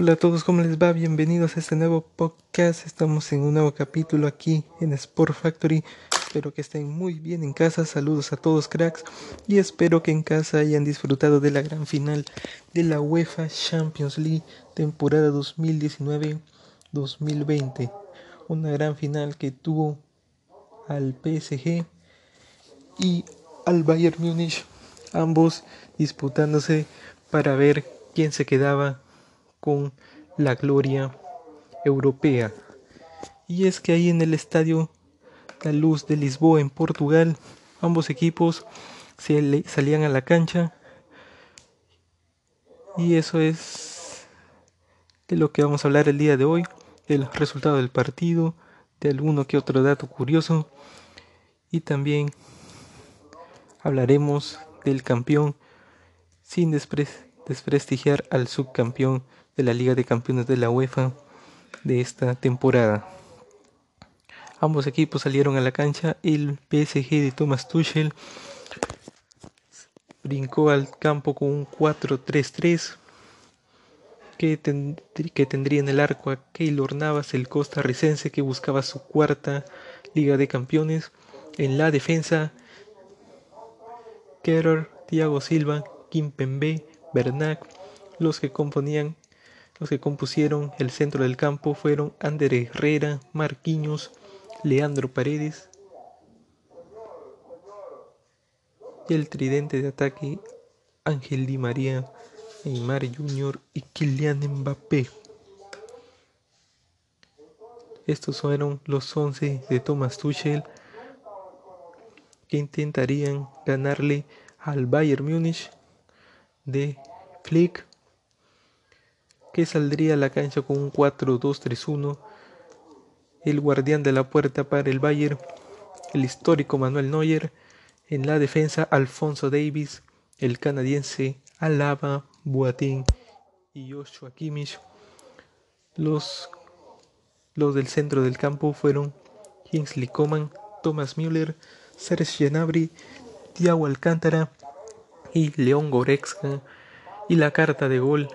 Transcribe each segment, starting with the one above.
Hola a todos, ¿cómo les va? Bienvenidos a este nuevo podcast. Estamos en un nuevo capítulo aquí en Sport Factory. Espero que estén muy bien en casa. Saludos a todos, cracks. Y espero que en casa hayan disfrutado de la gran final de la UEFA Champions League temporada 2019-2020. Una gran final que tuvo al PSG y al Bayern Múnich, ambos disputándose para ver quién se quedaba con la gloria europea. Y es que ahí en el estadio La Luz de Lisboa en Portugal, ambos equipos se salían a la cancha. Y eso es de lo que vamos a hablar el día de hoy, del resultado del partido, de alguno que otro dato curioso y también hablaremos del campeón sin desprestigiar al subcampeón de la Liga de Campeones de la UEFA de esta temporada. Ambos equipos salieron a la cancha. El PSG de Thomas Tuchel brincó al campo con un 4-3-3 que, que, tendría en el arco a Keylor Navas, el costarricense que buscaba su cuarta Liga de Campeones. En la defensa, Kerr, Thiago Silva, Kimpembe, Bernac, los que componían los que compusieron el centro del campo fueron Ander Herrera, Marquinhos, Leandro Paredes y el tridente de ataque Ángel Di María, Neymar Jr. y Kylian Mbappé. Estos fueron los 11 de Thomas Tuchel que intentarían ganarle al Bayern Múnich de Flick que saldría a la cancha con un 4-2-3-1. El guardián de la puerta para el Bayern, el histórico Manuel Neuer. En la defensa, Alfonso Davis, el canadiense Alaba, Boateng y Joshua Kimmich. Los, los del centro del campo fueron Kingsley Coman, Thomas Müller, Serge Gnabry, Thiago Alcántara y León Goretzka. Y la carta de gol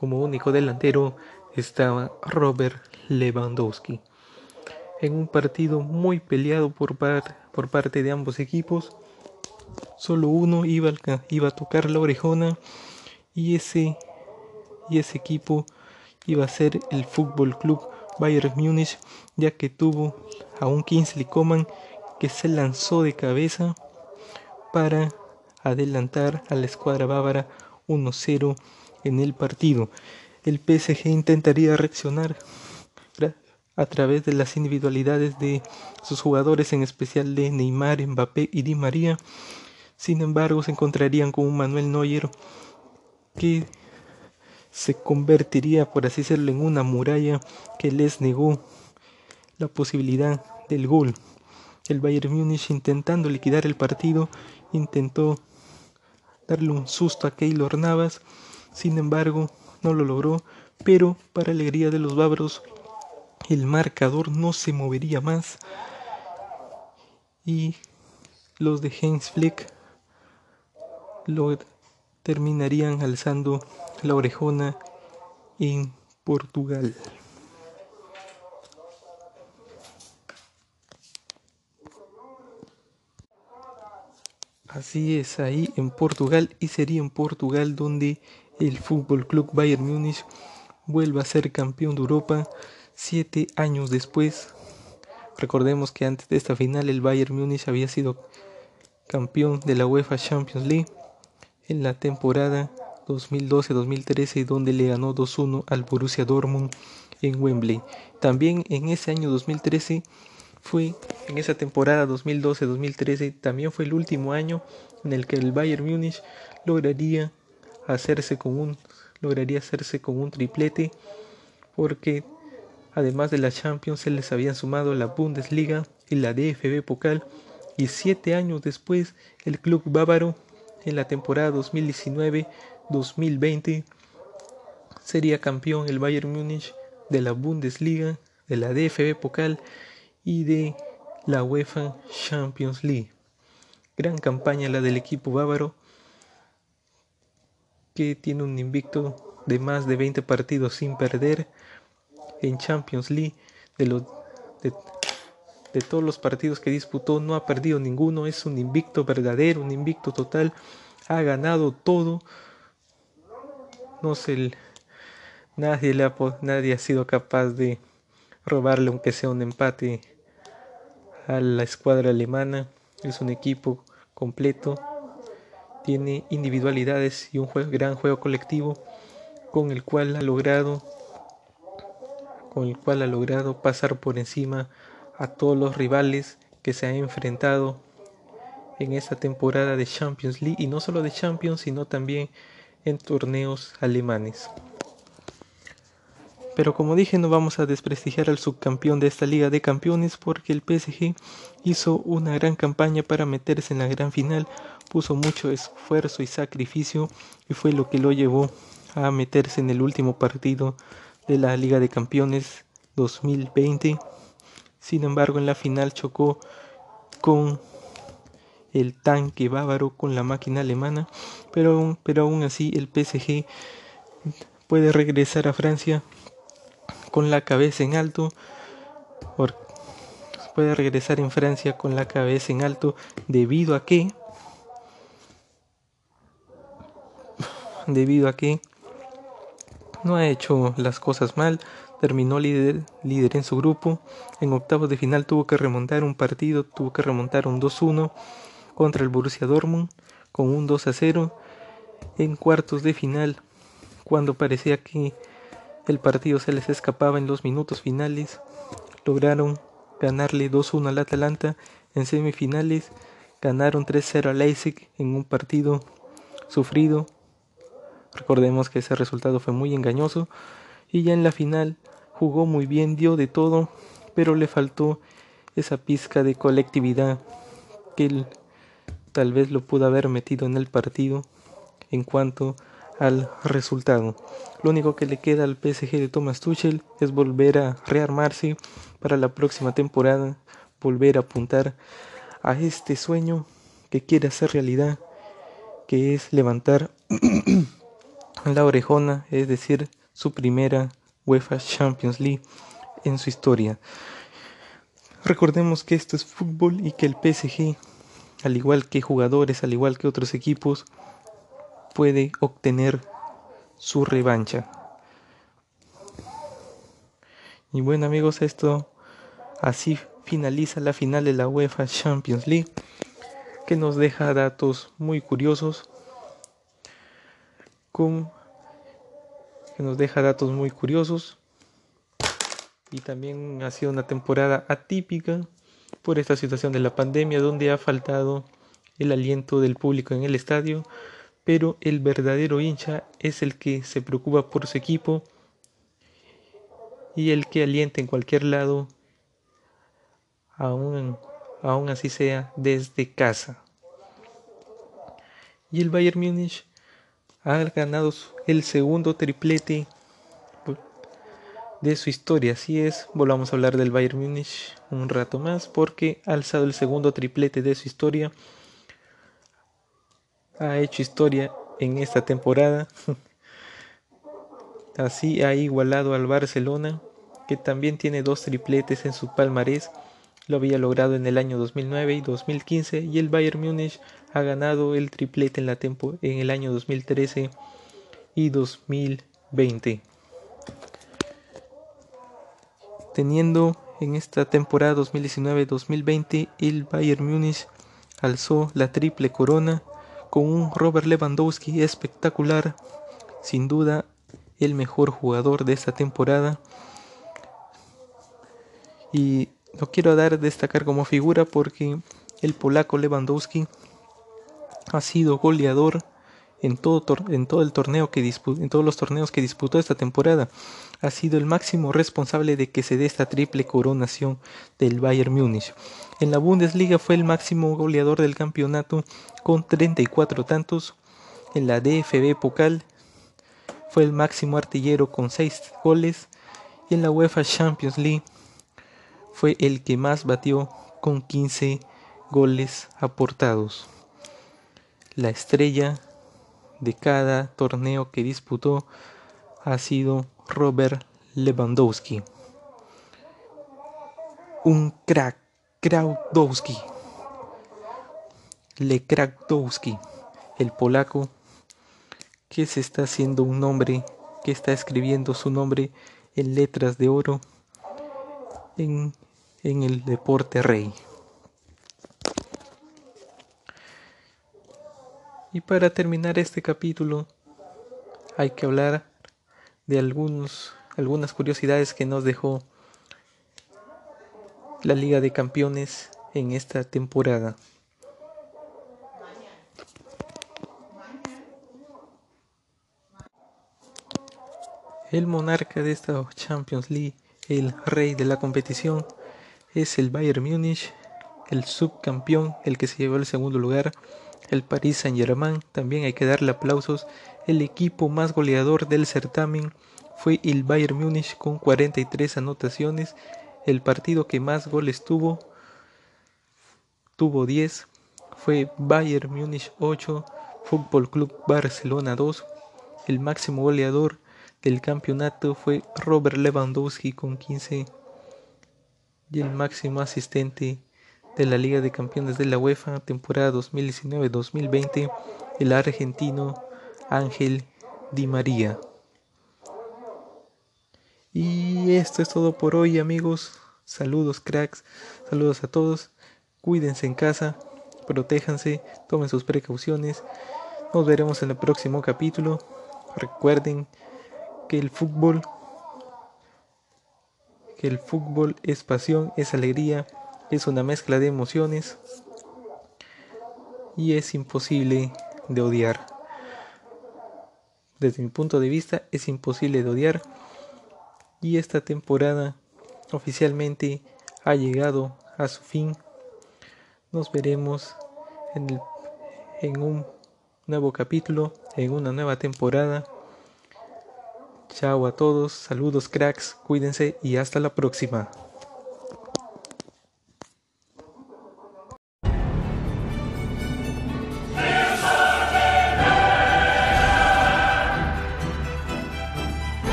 como único delantero estaba Robert Lewandowski. En un partido muy peleado por, parte de ambos equipos, solo uno iba a, tocar la orejona y ese, y ese equipo iba a ser el Fútbol Club Bayern Múnich, ya que tuvo a un Kingsley Coman que se lanzó de cabeza para adelantar a la escuadra bávara 1-0 en el partido. El PSG intentaría reaccionar a través de las individualidades de sus jugadores, en especial de Neymar, Mbappé y Di María. Sin embargo, se encontrarían con un Manuel Neuer que se convertiría, por así decirlo, en una muralla que les negó la posibilidad del gol. El Bayern Múnich intentando liquidar el partido, intentó darle un susto a Keylor Navas, sin embargo, no lo logró, pero para alegría de los bávaros, el marcador no se movería más y los de Heinz lo terminarían alzando la orejona en Portugal. Así es, ahí en Portugal y sería en Portugal donde el Fútbol Club Bayern Múnich vuelve a ser campeón de Europa siete años después. Recordemos que antes de esta final el Bayern Múnich había sido campeón de la UEFA Champions League en la temporada 2012-2013 donde le ganó 2-1 al Borussia Dortmund en Wembley. También en ese año 2013 fue en esa temporada 2012-2013 también fue el último año en el que el Bayern Múnich lograría hacerse con un lograría hacerse con un triplete porque además de la Champions se les habían sumado la Bundesliga y la DFB Pokal y siete años después el club bávaro en la temporada 2019-2020 sería campeón el Bayern Múnich de la Bundesliga, de la DFB Pokal y de la UEFA Champions League. Gran campaña la del equipo bávaro que tiene un invicto de más de 20 partidos sin perder en Champions League. De, de, todos los partidos que disputó no ha perdido ninguno. Es un invicto verdadero, un invicto total. Ha ganado todo. No sé, nadie, le ha, nadie ha sido capaz de robarle aunque sea un empate a la escuadra alemana. Es un equipo completo, tiene individualidades y un gran juego colectivo con el cual ha logrado con el cual ha logrado pasar por encima a todos los rivales que se ha enfrentado en esta temporada de Champions League y no solo de Champions sino también en torneos alemanes. Pero como dije, no vamos a desprestigiar al subcampeón de esta Liga de Campeones porque el PSG hizo una gran campaña para meterse en la gran final, puso mucho esfuerzo y sacrificio y fue lo que lo llevó a meterse en el último partido de la Liga de Campeones 2020. Sin embargo, en la final chocó con el tanque bávaro, con la máquina alemana, pero, pero aún así el PSG puede regresar a Francia con la cabeza en alto. Puede regresar en Francia con la cabeza en alto debido a que debido a que no ha hecho las cosas mal, terminó líder, líder en su grupo, en octavos de final tuvo que remontar un partido, tuvo que remontar un 2-1 contra el Borussia Dortmund con un 2-0 en cuartos de final cuando parecía que el partido se les escapaba en los minutos finales. Lograron ganarle 2-1 al Atalanta en semifinales. Ganaron 3-0 al Leipzig en un partido sufrido. Recordemos que ese resultado fue muy engañoso. Y ya en la final jugó muy bien, dio de todo, pero le faltó esa pizca de colectividad que él tal vez lo pudo haber metido en el partido en cuanto al resultado. Lo único que le queda al PSG de Thomas Tuchel es volver a rearmarse para la próxima temporada, volver a apuntar a este sueño que quiere hacer realidad, que es levantar la orejona, es decir, su primera UEFA Champions League en su historia. Recordemos que esto es fútbol y que el PSG, al igual que jugadores, al igual que otros equipos, puede obtener su revancha. Y bueno amigos, esto así finaliza la final de la UEFA Champions League, que nos deja datos muy curiosos, que nos deja datos muy curiosos, y también ha sido una temporada atípica por esta situación de la pandemia, donde ha faltado el aliento del público en el estadio, pero el verdadero hincha es el que se preocupa por su equipo y el que alienta en cualquier lado, aún, aún así sea desde casa. Y el Bayern Múnich ha ganado el segundo triplete de su historia. Así es, volvamos a hablar del Bayern Múnich un rato más porque ha alzado el segundo triplete de su historia ha hecho historia en esta temporada. Así ha igualado al Barcelona, que también tiene dos tripletes en su palmarés. Lo había logrado en el año 2009 y 2015 y el Bayern Múnich ha ganado el triplete en, la tempo en el año 2013 y 2020. Teniendo en esta temporada 2019-2020 el Bayern Múnich alzó la triple corona con un Robert Lewandowski espectacular, sin duda el mejor jugador de esta temporada. Y lo quiero dar destacar como figura porque el polaco Lewandowski ha sido goleador en todo, en todo el torneo que en todos los torneos que disputó esta temporada. Ha sido el máximo responsable de que se dé esta triple coronación del Bayern Múnich. En la Bundesliga fue el máximo goleador del campeonato con 34 tantos. En la DFB Pokal fue el máximo artillero con 6 goles. Y en la UEFA Champions League fue el que más batió con 15 goles aportados. La estrella de cada torneo que disputó ha sido Robert Lewandowski. Un crack, Kraudowski. Le Kraudowski, el polaco que se está haciendo un nombre, que está escribiendo su nombre en letras de oro en, en el deporte rey. Y para terminar este capítulo hay que hablar de algunos, algunas curiosidades que nos dejó la Liga de Campeones en esta temporada. El monarca de esta Champions League, el rey de la competición, es el Bayern Múnich, el subcampeón, el que se llevó el segundo lugar, el Paris Saint-Germain, también hay que darle aplausos. El equipo más goleador del certamen fue el Bayern Múnich con 43 anotaciones. El partido que más goles tuvo tuvo 10 fue Bayern Múnich 8, Fútbol Club Barcelona 2. El máximo goleador del campeonato fue Robert Lewandowski con 15 y el máximo asistente de la Liga de Campeones de la UEFA temporada 2019-2020, el argentino Ángel Di María. Y esto es todo por hoy amigos. Saludos cracks, saludos a todos. Cuídense en casa, protéjanse, tomen sus precauciones. Nos veremos en el próximo capítulo. Recuerden que el fútbol que el fútbol es pasión, es alegría, es una mezcla de emociones y es imposible de odiar. Desde mi punto de vista es imposible de odiar y esta temporada oficialmente ha llegado a su fin. Nos veremos en, en un nuevo capítulo, en una nueva temporada. Chao a todos, saludos cracks, cuídense y hasta la próxima.